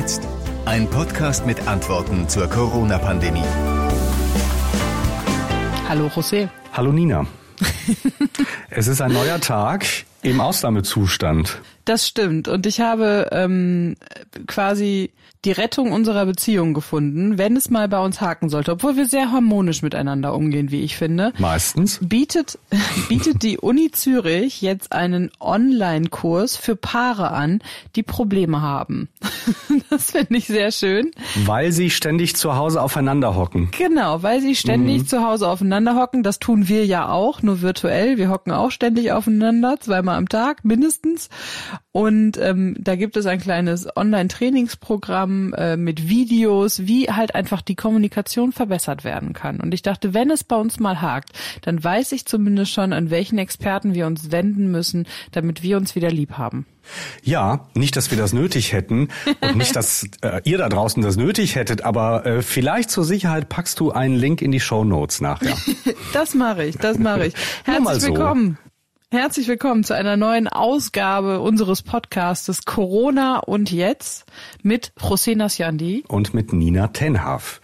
jetzt? Ein Podcast mit Antworten zur Corona-Pandemie. Hallo José. Hallo Nina. es ist ein neuer Tag im Ausnahmezustand. Das stimmt. Und ich habe ähm, quasi die Rettung unserer Beziehung gefunden, wenn es mal bei uns haken sollte, obwohl wir sehr harmonisch miteinander umgehen, wie ich finde. Meistens. Bietet, bietet die Uni Zürich jetzt einen Online-Kurs für Paare an, die Probleme haben. Das finde ich sehr schön. Weil sie ständig zu Hause aufeinander hocken. Genau, weil sie ständig mhm. zu Hause aufeinander hocken. Das tun wir ja auch, nur virtuell. Wir hocken auch ständig aufeinander, zweimal am Tag mindestens. Und ähm, da gibt es ein kleines Online-Trainingsprogramm äh, mit Videos, wie halt einfach die Kommunikation verbessert werden kann. Und ich dachte, wenn es bei uns mal hakt, dann weiß ich zumindest schon, an welchen Experten wir uns wenden müssen, damit wir uns wieder lieb haben. Ja, nicht, dass wir das nötig hätten und nicht, dass äh, ihr da draußen das nötig hättet, aber äh, vielleicht zur Sicherheit packst du einen Link in die Show Notes nachher. das mache ich, das mache ich. Herzlich so. willkommen Herzlich willkommen zu einer neuen Ausgabe unseres Podcastes Corona und jetzt mit José Nasjandi und mit Nina Tenhaf.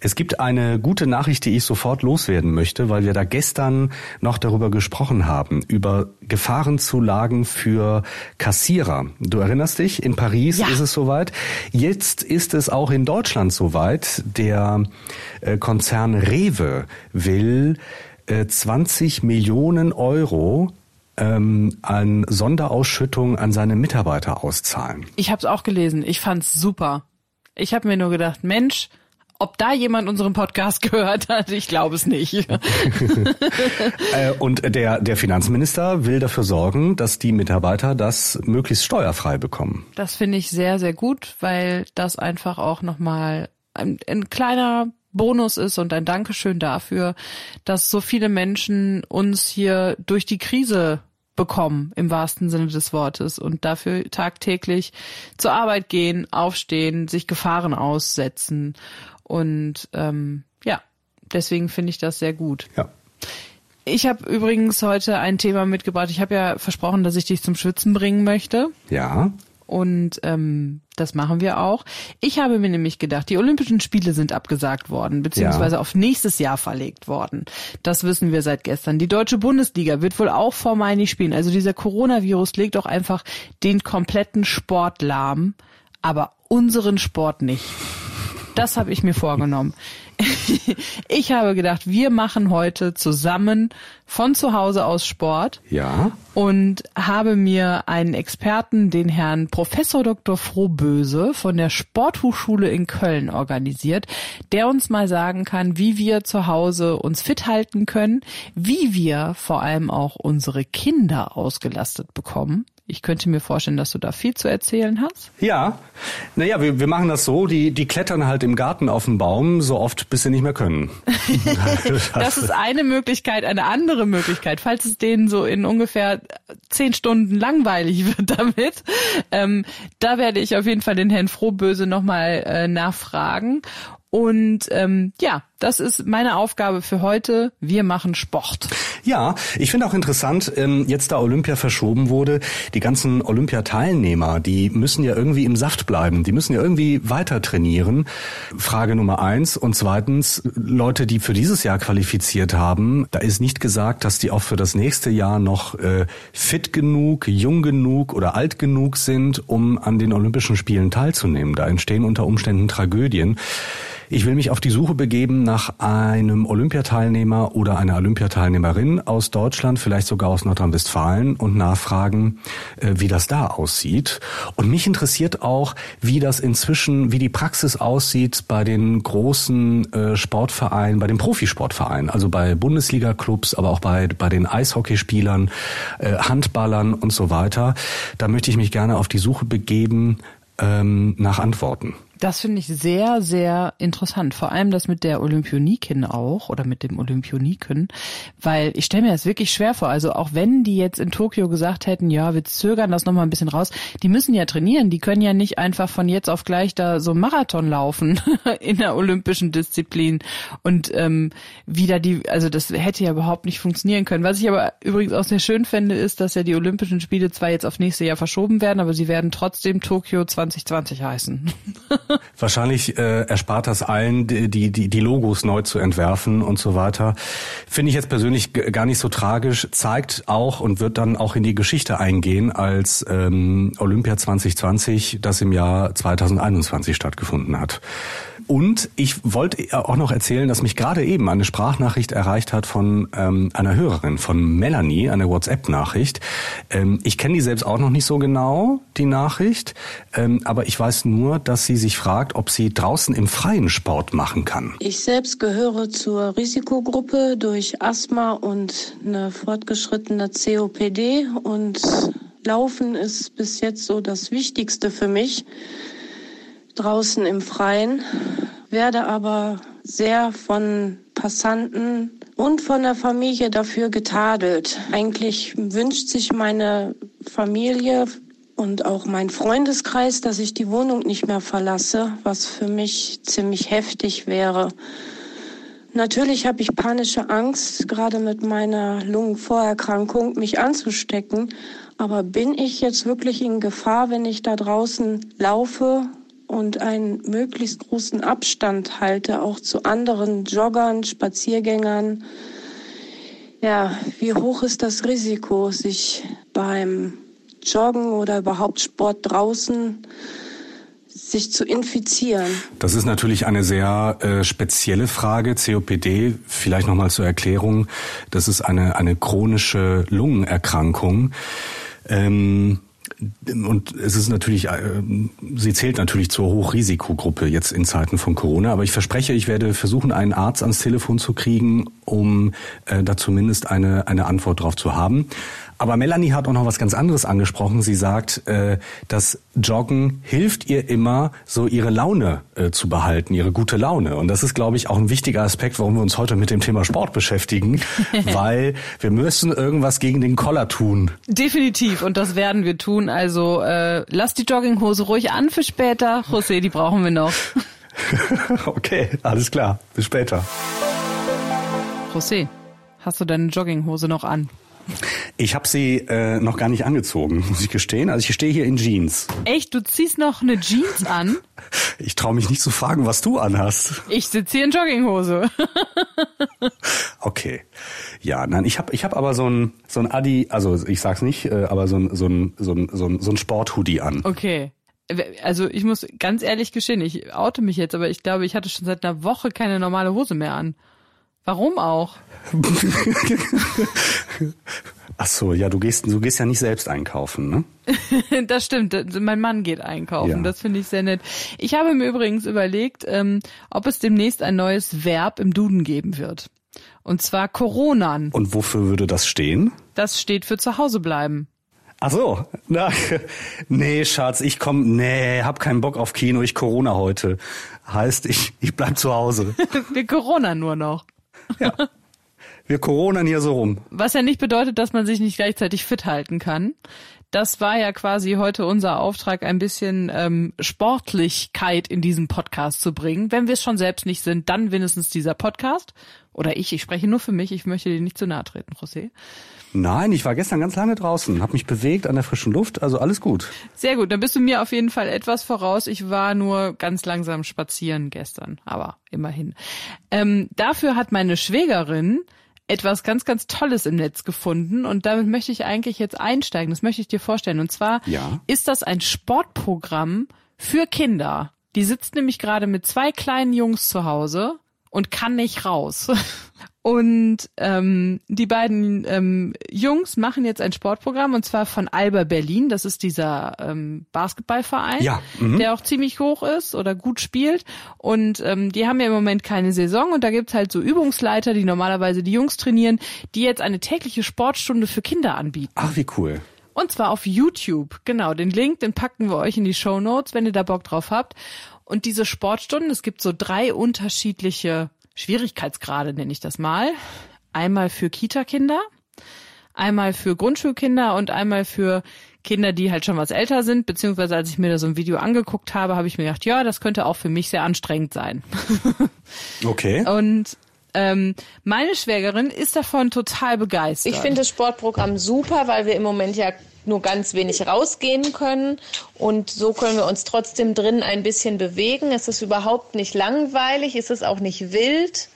Es gibt eine gute Nachricht, die ich sofort loswerden möchte, weil wir da gestern noch darüber gesprochen haben, über Gefahrenzulagen für Kassierer. Du erinnerst dich, in Paris ja. ist es soweit. Jetzt ist es auch in Deutschland soweit. Der äh, Konzern Rewe will 20 äh, Millionen Euro ähm, an Sonderausschüttung an seine Mitarbeiter auszahlen. Ich habe es auch gelesen. Ich fand's super. Ich habe mir nur gedacht, Mensch, ob da jemand unseren Podcast gehört hat, ich glaube es nicht. Äh, und der, der Finanzminister will dafür sorgen, dass die Mitarbeiter das möglichst steuerfrei bekommen. Das finde ich sehr, sehr gut, weil das einfach auch nochmal ein, ein kleiner Bonus ist und ein Dankeschön dafür, dass so viele Menschen uns hier durch die Krise bekommen, im wahrsten Sinne des Wortes, und dafür tagtäglich zur Arbeit gehen, aufstehen, sich Gefahren aussetzen. Und ähm, ja, deswegen finde ich das sehr gut. Ja. Ich habe übrigens heute ein Thema mitgebracht. Ich habe ja versprochen, dass ich dich zum Schwitzen bringen möchte. Ja und ähm, das machen wir auch. Ich habe mir nämlich gedacht, die Olympischen Spiele sind abgesagt worden, beziehungsweise ja. auf nächstes Jahr verlegt worden. Das wissen wir seit gestern. Die deutsche Bundesliga wird wohl auch vor Mai nicht spielen. Also dieser Coronavirus legt doch einfach den kompletten Sport lahm, aber unseren Sport nicht. Das habe ich mir vorgenommen. ich habe gedacht, wir machen heute zusammen von zu Hause aus Sport. Ja. Und habe mir einen Experten, den Herrn Professor Dr. Frohböse von der Sporthochschule in Köln organisiert, der uns mal sagen kann, wie wir zu Hause uns fit halten können, wie wir vor allem auch unsere Kinder ausgelastet bekommen ich könnte mir vorstellen, dass du da viel zu erzählen hast. Ja, naja, wir, wir machen das so, die, die klettern halt im Garten auf den Baum so oft, bis sie nicht mehr können. das ist eine Möglichkeit. Eine andere Möglichkeit, falls es denen so in ungefähr zehn Stunden langweilig wird damit, ähm, da werde ich auf jeden Fall den Herrn Frohböse nochmal äh, nachfragen. Und ähm, ja, das ist meine Aufgabe für heute. Wir machen Sport. Ja, ich finde auch interessant, ähm, jetzt da Olympia verschoben wurde, die ganzen Olympiateilnehmer, die müssen ja irgendwie im Saft bleiben. Die müssen ja irgendwie weiter trainieren. Frage Nummer eins. Und zweitens, Leute, die für dieses Jahr qualifiziert haben, da ist nicht gesagt, dass die auch für das nächste Jahr noch äh, fit genug, jung genug oder alt genug sind, um an den Olympischen Spielen teilzunehmen. Da entstehen unter Umständen Tragödien. Ich will mich auf die Suche begeben nach einem Olympiateilnehmer oder einer Olympiateilnehmerin aus Deutschland, vielleicht sogar aus Nordrhein-Westfalen und nachfragen, äh, wie das da aussieht. Und mich interessiert auch, wie das inzwischen, wie die Praxis aussieht bei den großen äh, Sportvereinen, bei den Profisportvereinen, also bei Bundesliga-Clubs, aber auch bei, bei den Eishockeyspielern, äh, Handballern und so weiter. Da möchte ich mich gerne auf die Suche begeben ähm, nach Antworten. Das finde ich sehr, sehr interessant. Vor allem das mit der Olympionikin auch oder mit dem Olympioniken, weil ich stelle mir das wirklich schwer vor. Also auch wenn die jetzt in Tokio gesagt hätten, ja, wir zögern das nochmal ein bisschen raus, die müssen ja trainieren. Die können ja nicht einfach von jetzt auf gleich da so Marathon laufen in der olympischen Disziplin und ähm, wieder die, also das hätte ja überhaupt nicht funktionieren können. Was ich aber übrigens auch sehr schön fände, ist, dass ja die Olympischen Spiele zwar jetzt auf nächstes Jahr verschoben werden, aber sie werden trotzdem Tokio 2020 heißen. Wahrscheinlich äh, erspart das allen, die, die, die Logos neu zu entwerfen und so weiter. Finde ich jetzt persönlich gar nicht so tragisch, zeigt auch und wird dann auch in die Geschichte eingehen als ähm, Olympia 2020, das im Jahr 2021 stattgefunden hat. Und ich wollte auch noch erzählen, dass mich gerade eben eine Sprachnachricht erreicht hat von ähm, einer Hörerin, von Melanie, eine WhatsApp-Nachricht. Ähm, ich kenne die selbst auch noch nicht so genau, die Nachricht, ähm, aber ich weiß nur, dass sie sich fragt, ob sie draußen im freien Sport machen kann. Ich selbst gehöre zur Risikogruppe durch Asthma und eine fortgeschrittene COPD und Laufen ist bis jetzt so das Wichtigste für mich draußen im Freien, werde aber sehr von Passanten und von der Familie dafür getadelt. Eigentlich wünscht sich meine Familie und auch mein Freundeskreis, dass ich die Wohnung nicht mehr verlasse, was für mich ziemlich heftig wäre. Natürlich habe ich panische Angst, gerade mit meiner Lungenvorerkrankung, mich anzustecken. Aber bin ich jetzt wirklich in Gefahr, wenn ich da draußen laufe und einen möglichst großen Abstand halte, auch zu anderen Joggern, Spaziergängern. Ja, wie hoch ist das Risiko, sich beim Joggen oder überhaupt Sport draußen sich zu infizieren? Das ist natürlich eine sehr äh, spezielle Frage. COPD, vielleicht nochmal zur Erklärung, das ist eine, eine chronische Lungenerkrankung. Ähm, und es ist natürlich, äh, sie zählt natürlich zur Hochrisikogruppe jetzt in Zeiten von Corona. Aber ich verspreche, ich werde versuchen, einen Arzt ans Telefon zu kriegen, um äh, da zumindest eine, eine Antwort drauf zu haben. Aber Melanie hat auch noch was ganz anderes angesprochen. Sie sagt, äh, dass Joggen hilft ihr immer, so ihre Laune äh, zu behalten, ihre gute Laune. Und das ist, glaube ich, auch ein wichtiger Aspekt, warum wir uns heute mit dem Thema Sport beschäftigen, weil wir müssen irgendwas gegen den Koller tun. Definitiv. Und das werden wir tun. Also äh, lass die Jogginghose ruhig an für später. José, die brauchen wir noch. okay, alles klar. Bis später. José, hast du deine Jogginghose noch an? Ich habe sie äh, noch gar nicht angezogen, muss ich gestehen. Also ich stehe hier in Jeans. Echt? Du ziehst noch eine Jeans an? Ich traue mich nicht zu fragen, was du anhast. Ich sitze hier in Jogginghose. okay. Ja, nein, ich habe ich hab aber so ein so ein Adi, also ich sag's nicht, äh, aber so ein so ein so ein so ein, so ein Sporthoodie an. Okay. Also ich muss ganz ehrlich gestehen, ich oute mich jetzt, aber ich glaube, ich hatte schon seit einer Woche keine normale Hose mehr an. Warum auch? Ach so, ja, du gehst, du gehst ja nicht selbst einkaufen, ne? das stimmt. Mein Mann geht einkaufen. Ja. Das finde ich sehr nett. Ich habe mir übrigens überlegt, ähm, ob es demnächst ein neues Verb im Duden geben wird. Und zwar Coronan. Und wofür würde das stehen? Das steht für zu Hause bleiben. Ach so, na, nee, Schatz, ich komm, nee, hab keinen Bock auf Kino, ich Corona heute. Heißt, ich, ich bleib zu Hause. Wir Corona nur noch. Ja. Wir Coronan hier so rum. Was ja nicht bedeutet, dass man sich nicht gleichzeitig fit halten kann. Das war ja quasi heute unser Auftrag, ein bisschen ähm, Sportlichkeit in diesen Podcast zu bringen. Wenn wir es schon selbst nicht sind, dann wenigstens dieser Podcast. Oder ich, ich spreche nur für mich, ich möchte dir nicht zu nahe treten, José. Nein, ich war gestern ganz lange draußen, habe mich bewegt an der frischen Luft, also alles gut. Sehr gut, dann bist du mir auf jeden Fall etwas voraus. Ich war nur ganz langsam spazieren gestern, aber immerhin. Ähm, dafür hat meine Schwägerin etwas ganz, ganz Tolles im Netz gefunden und damit möchte ich eigentlich jetzt einsteigen. Das möchte ich dir vorstellen. Und zwar ja. ist das ein Sportprogramm für Kinder. Die sitzt nämlich gerade mit zwei kleinen Jungs zu Hause und kann nicht raus. Und ähm, die beiden ähm, Jungs machen jetzt ein Sportprogramm und zwar von Alba Berlin. Das ist dieser ähm, Basketballverein, ja, mhm. der auch ziemlich hoch ist oder gut spielt. Und ähm, die haben ja im Moment keine Saison und da gibt's halt so Übungsleiter, die normalerweise die Jungs trainieren, die jetzt eine tägliche Sportstunde für Kinder anbieten. Ach, wie cool. Und zwar auf YouTube. Genau, den Link, den packen wir euch in die Show Notes, wenn ihr da Bock drauf habt. Und diese Sportstunden, es gibt so drei unterschiedliche Schwierigkeitsgrade, nenne ich das mal. Einmal für Kita-Kinder, einmal für Grundschulkinder und einmal für Kinder, die halt schon was älter sind, beziehungsweise als ich mir da so ein Video angeguckt habe, habe ich mir gedacht, ja, das könnte auch für mich sehr anstrengend sein. okay. Und ähm, meine Schwägerin ist davon total begeistert. Ich finde das Sportprogramm super, weil wir im Moment ja nur ganz wenig rausgehen können und so können wir uns trotzdem drin ein bisschen bewegen. Es ist überhaupt nicht langweilig, es ist auch nicht wild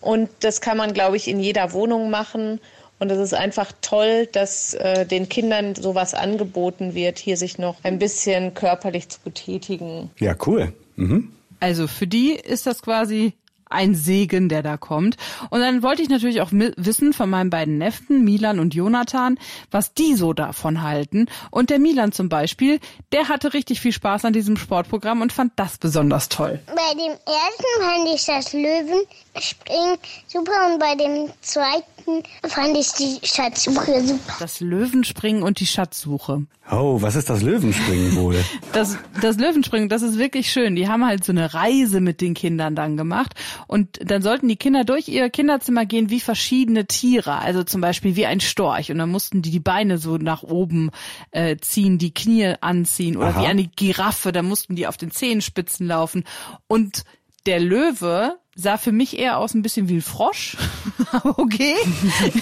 und das kann man, glaube ich, in jeder Wohnung machen. Und es ist einfach toll, dass äh, den Kindern sowas angeboten wird, hier sich noch ein bisschen körperlich zu betätigen. Ja, cool. Mhm. Also für die ist das quasi ein Segen, der da kommt. Und dann wollte ich natürlich auch wissen von meinen beiden Neffen, Milan und Jonathan, was die so davon halten. Und der Milan zum Beispiel, der hatte richtig viel Spaß an diesem Sportprogramm und fand das besonders toll. Bei dem ersten fand ich das Löwenspringen super und bei dem zweiten fand ich die Schatzsuche super. Das Löwenspringen und die Schatzsuche. Oh, was ist das Löwenspringen wohl? Das, das Löwenspringen, das ist wirklich schön. Die haben halt so eine Reise mit den Kindern dann gemacht. Und dann sollten die Kinder durch ihr Kinderzimmer gehen wie verschiedene Tiere. Also zum Beispiel wie ein Storch. Und dann mussten die die Beine so nach oben äh, ziehen, die Knie anziehen. Oder Aha. wie eine Giraffe. Da mussten die auf den Zehenspitzen laufen. Und der Löwe sah für mich eher aus ein bisschen wie ein Frosch. okay.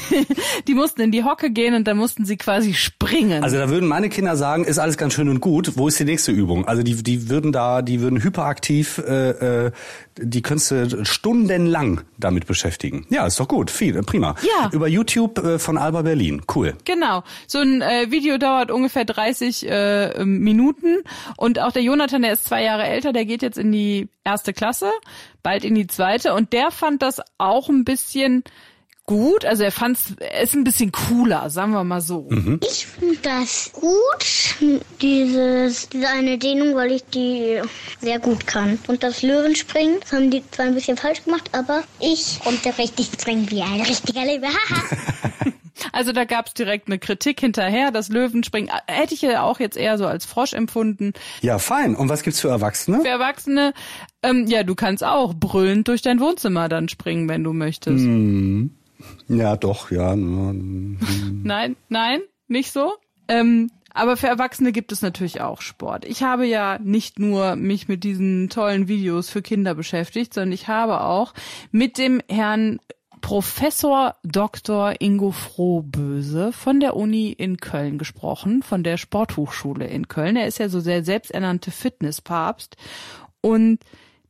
die mussten in die Hocke gehen und dann mussten sie quasi springen. Also da würden meine Kinder sagen, ist alles ganz schön und gut. Wo ist die nächste Übung? Also die, die würden da, die würden hyperaktiv, äh, äh, die könntest du stundenlang damit beschäftigen. Ja, ist doch gut, viel, prima. Ja. Über YouTube äh, von Alba Berlin, cool. Genau. So ein äh, Video dauert ungefähr 30 äh, Minuten und auch der Jonathan, der ist zwei Jahre älter, der geht jetzt in die erste Klasse bald in die zweite und der fand das auch ein bisschen gut. Also er fand es ist ein bisschen cooler, sagen wir mal so. Mhm. Ich finde das gut, dieses, diese eine Dehnung, weil ich die sehr gut kann. Und das Löwenspringen, das haben die zwar ein bisschen falsch gemacht, aber ich konnte richtig springen wie ein richtiger Löwe. Also da gab's direkt eine Kritik hinterher. Das Löwenspringen hätte ich ja auch jetzt eher so als Frosch empfunden. Ja, fein. Und was gibt's für Erwachsene? Für Erwachsene, ähm, ja, du kannst auch brüllend durch dein Wohnzimmer dann springen, wenn du möchtest. Mm. Ja, doch, ja. nein, nein, nicht so. Ähm, aber für Erwachsene gibt es natürlich auch Sport. Ich habe ja nicht nur mich mit diesen tollen Videos für Kinder beschäftigt, sondern ich habe auch mit dem Herrn Professor Dr. Ingo Frohböse von der Uni in Köln gesprochen, von der Sporthochschule in Köln. Er ist ja so sehr selbsternannte Fitnesspapst und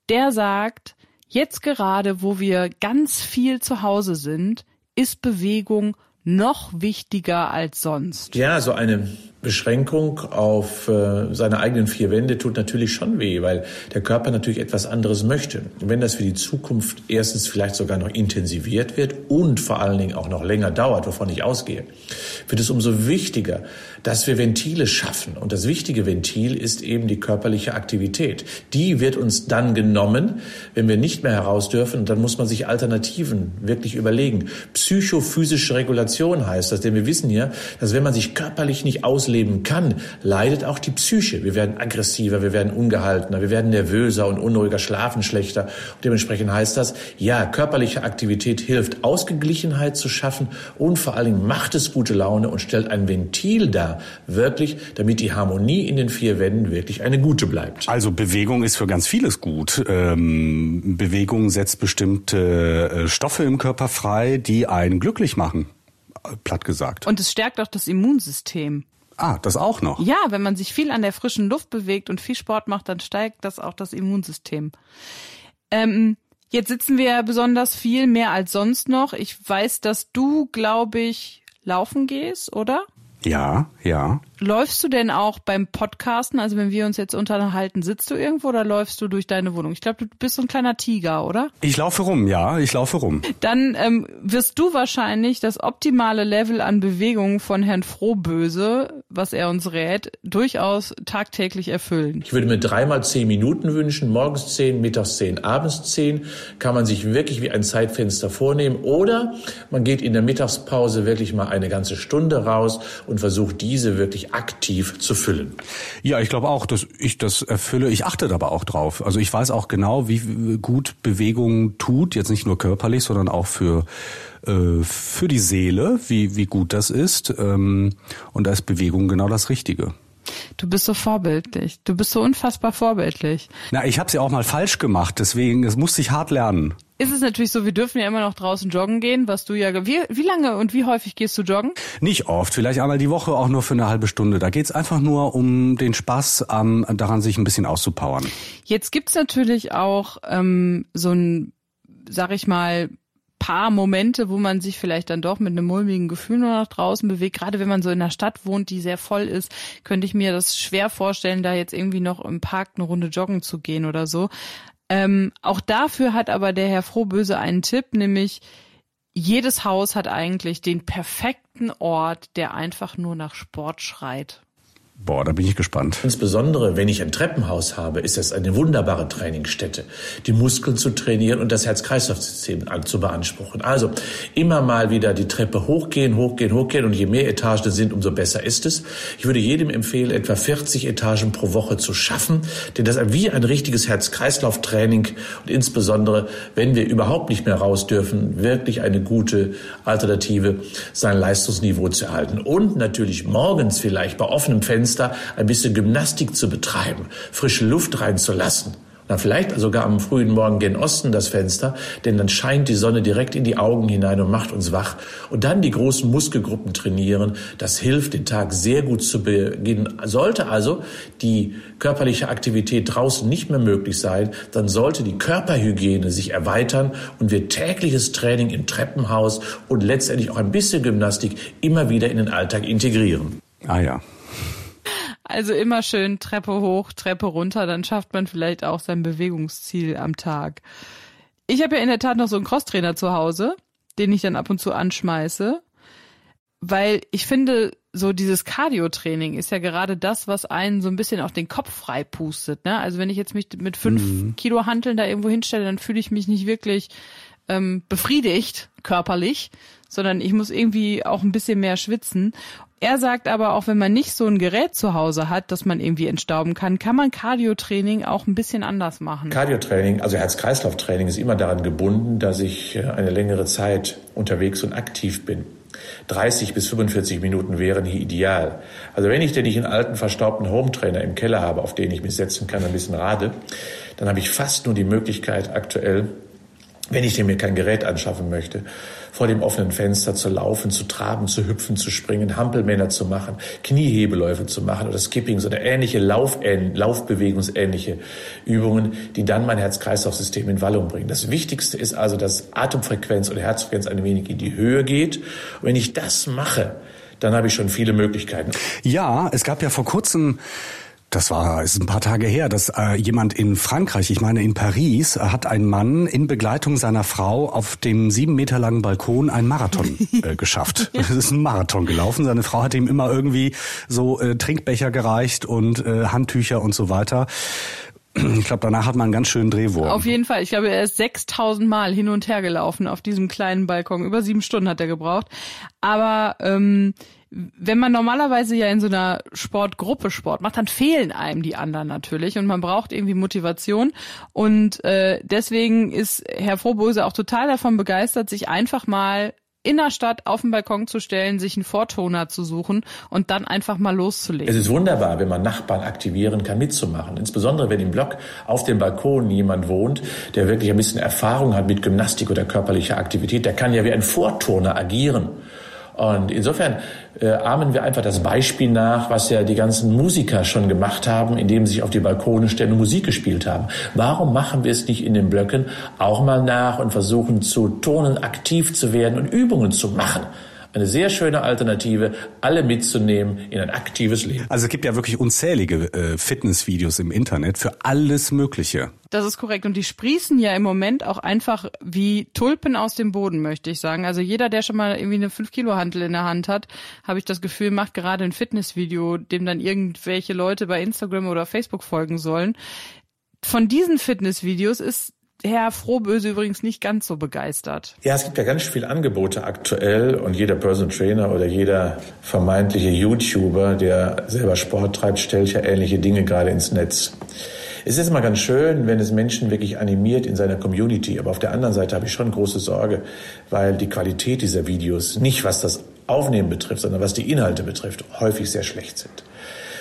der sagt, jetzt gerade, wo wir ganz viel zu Hause sind, ist Bewegung noch wichtiger als sonst. Ja, so eine Beschränkung auf äh, seine eigenen vier Wände tut natürlich schon weh, weil der Körper natürlich etwas anderes möchte. Wenn das für die Zukunft erstens vielleicht sogar noch intensiviert wird und vor allen Dingen auch noch länger dauert, wovon ich ausgehe, wird es umso wichtiger, dass wir Ventile schaffen. Und das wichtige Ventil ist eben die körperliche Aktivität. Die wird uns dann genommen, wenn wir nicht mehr heraus dürfen. Und dann muss man sich Alternativen wirklich überlegen. Psychophysische Regulation heißt das, denn wir wissen ja, dass wenn man sich körperlich nicht aus ausleben kann, leidet auch die Psyche. Wir werden aggressiver, wir werden ungehaltener, wir werden nervöser und unruhiger, schlafen schlechter. Und dementsprechend heißt das, ja, körperliche Aktivität hilft, Ausgeglichenheit zu schaffen und vor allen Dingen macht es gute Laune und stellt ein Ventil dar, wirklich, damit die Harmonie in den vier Wänden wirklich eine gute bleibt. Also Bewegung ist für ganz vieles gut. Ähm, Bewegung setzt bestimmte äh, Stoffe im Körper frei, die einen glücklich machen platt gesagt. Und es stärkt auch das Immunsystem. Ah, das auch noch. Ja, wenn man sich viel an der frischen Luft bewegt und viel Sport macht, dann steigt das auch das Immunsystem. Ähm, jetzt sitzen wir ja besonders viel, mehr als sonst noch. Ich weiß, dass du, glaube ich, laufen gehst, oder? Ja, ja. Läufst du denn auch beim Podcasten, also wenn wir uns jetzt unterhalten, sitzt du irgendwo oder läufst du durch deine Wohnung? Ich glaube, du bist so ein kleiner Tiger, oder? Ich laufe rum, ja, ich laufe rum. Dann ähm, wirst du wahrscheinlich das optimale Level an Bewegung von Herrn Frohböse, was er uns rät, durchaus tagtäglich erfüllen. Ich würde mir dreimal zehn Minuten wünschen, morgens zehn, mittags zehn, abends zehn. Kann man sich wirklich wie ein Zeitfenster vornehmen. Oder man geht in der Mittagspause wirklich mal eine ganze Stunde raus und versuche diese wirklich aktiv zu füllen. Ja, ich glaube auch, dass ich das erfülle. Ich achte aber auch drauf. Also ich weiß auch genau, wie gut Bewegung tut, jetzt nicht nur körperlich, sondern auch für äh, für die Seele, wie wie gut das ist. Ähm, und da ist Bewegung genau das Richtige. Du bist so vorbildlich. Du bist so unfassbar vorbildlich. Na, ich habe sie ja auch mal falsch gemacht, deswegen, es musste ich hart lernen. Ist es natürlich so, wir dürfen ja immer noch draußen joggen gehen, was du ja, wie, wie lange und wie häufig gehst du joggen? Nicht oft, vielleicht einmal die Woche, auch nur für eine halbe Stunde. Da geht's einfach nur um den Spaß ähm, daran, sich ein bisschen auszupowern. Jetzt gibt's natürlich auch ähm, so ein, sag ich mal, paar Momente, wo man sich vielleicht dann doch mit einem mulmigen Gefühl nur nach draußen bewegt. Gerade wenn man so in einer Stadt wohnt, die sehr voll ist, könnte ich mir das schwer vorstellen, da jetzt irgendwie noch im Park eine Runde joggen zu gehen oder so. Ähm, auch dafür hat aber der Herr Frohböse einen Tipp, nämlich jedes Haus hat eigentlich den perfekten Ort, der einfach nur nach Sport schreit. Boah, da bin ich gespannt. Insbesondere, wenn ich ein Treppenhaus habe, ist das eine wunderbare Trainingsstätte, die Muskeln zu trainieren und das Herz-Kreislauf-System zu beanspruchen. Also immer mal wieder die Treppe hochgehen, hochgehen, hochgehen und je mehr Etagen sind, umso besser ist es. Ich würde jedem empfehlen, etwa 40 Etagen pro Woche zu schaffen, denn das ist wie ein richtiges Herz-Kreislauf-Training und insbesondere, wenn wir überhaupt nicht mehr raus dürfen, wirklich eine gute Alternative, sein Leistungsniveau zu erhalten. Und natürlich morgens vielleicht bei offenem Fenster Fenster ein bisschen Gymnastik zu betreiben, frische Luft reinzulassen. Na, vielleicht sogar am frühen Morgen gen Osten das Fenster, denn dann scheint die Sonne direkt in die Augen hinein und macht uns wach. Und dann die großen Muskelgruppen trainieren. Das hilft, den Tag sehr gut zu beginnen. Sollte also die körperliche Aktivität draußen nicht mehr möglich sein, dann sollte die Körperhygiene sich erweitern und wir tägliches Training im Treppenhaus und letztendlich auch ein bisschen Gymnastik immer wieder in den Alltag integrieren. Ah ja, also immer schön Treppe hoch, Treppe runter, dann schafft man vielleicht auch sein Bewegungsziel am Tag. Ich habe ja in der Tat noch so einen Crosstrainer zu Hause, den ich dann ab und zu anschmeiße, weil ich finde, so dieses Cardio-Training ist ja gerade das, was einen so ein bisschen auch den Kopf frei pustet. Ne? Also wenn ich jetzt mich mit fünf mhm. Kilo Hanteln da irgendwo hinstelle, dann fühle ich mich nicht wirklich ähm, befriedigt körperlich, sondern ich muss irgendwie auch ein bisschen mehr schwitzen. Er sagt aber, auch wenn man nicht so ein Gerät zu Hause hat, dass man irgendwie entstauben kann, kann man Cardiotraining auch ein bisschen anders machen. Cardiotraining, also Herz-Kreislauf-Training ist immer daran gebunden, dass ich äh, eine längere Zeit unterwegs und aktiv bin. 30 bis 45 Minuten wären hier ideal. Also wenn ich denn nicht einen alten, verstaubten Hometrainer im Keller habe, auf den ich mich setzen kann, ein bisschen rade, dann habe ich fast nur die Möglichkeit aktuell, wenn ich mir kein Gerät anschaffen möchte, vor dem offenen Fenster zu laufen, zu traben, zu hüpfen, zu springen, Hampelmänner zu machen, Kniehebeläufe zu machen oder Skipping, oder ähnliche Lauf Laufbewegungsähnliche Übungen, die dann mein Herz-Kreislauf-System in Wallung bringen. Das Wichtigste ist also, dass Atemfrequenz oder Herzfrequenz ein wenig in die Höhe geht. Und wenn ich das mache, dann habe ich schon viele Möglichkeiten. Ja, es gab ja vor kurzem das war ist ein paar Tage her, dass äh, jemand in Frankreich, ich meine in Paris, äh, hat ein Mann in Begleitung seiner Frau auf dem sieben Meter langen Balkon einen Marathon äh, geschafft. Es ist ein Marathon gelaufen. Seine Frau hat ihm immer irgendwie so äh, Trinkbecher gereicht und äh, Handtücher und so weiter. Ich glaube, danach hat man einen ganz schönen Drehwurm. Auf jeden Fall. Ich glaube, er ist 6000 Mal hin und her gelaufen auf diesem kleinen Balkon. Über sieben Stunden hat er gebraucht. Aber ähm, wenn man normalerweise ja in so einer Sportgruppe Sport macht, dann fehlen einem die anderen natürlich und man braucht irgendwie Motivation. Und äh, deswegen ist Herr Frohbose auch total davon begeistert, sich einfach mal in der Stadt auf den Balkon zu stellen, sich einen Vortoner zu suchen und dann einfach mal loszulegen. Es ist wunderbar, wenn man Nachbarn aktivieren kann, mitzumachen. Insbesondere wenn im Block auf dem Balkon jemand wohnt, der wirklich ein bisschen Erfahrung hat mit Gymnastik oder körperlicher Aktivität. Der kann ja wie ein Vortoner agieren. Und insofern äh, ahmen wir einfach das Beispiel nach, was ja die ganzen Musiker schon gemacht haben, indem sie sich auf die Balkone stellen und Musik gespielt haben. Warum machen wir es nicht in den Blöcken auch mal nach und versuchen zu tonen, aktiv zu werden und Übungen zu machen? Eine sehr schöne Alternative, alle mitzunehmen in ein aktives Leben. Also es gibt ja wirklich unzählige äh, Fitnessvideos im Internet für alles Mögliche. Das ist korrekt. Und die sprießen ja im Moment auch einfach wie Tulpen aus dem Boden, möchte ich sagen. Also jeder, der schon mal irgendwie eine 5-Kilo-Hantel in der Hand hat, habe ich das Gefühl, macht gerade ein Fitnessvideo, dem dann irgendwelche Leute bei Instagram oder Facebook folgen sollen. Von diesen Fitnessvideos ist Herr Frohböse übrigens nicht ganz so begeistert. Ja, es gibt ja ganz viele Angebote aktuell und jeder Personal Trainer oder jeder vermeintliche YouTuber, der selber Sport treibt, stellt ja ähnliche Dinge gerade ins Netz. Es ist immer ganz schön, wenn es Menschen wirklich animiert in seiner Community. Aber auf der anderen Seite habe ich schon große Sorge, weil die Qualität dieser Videos nicht was das Aufnehmen betrifft, sondern was die Inhalte betrifft, häufig sehr schlecht sind.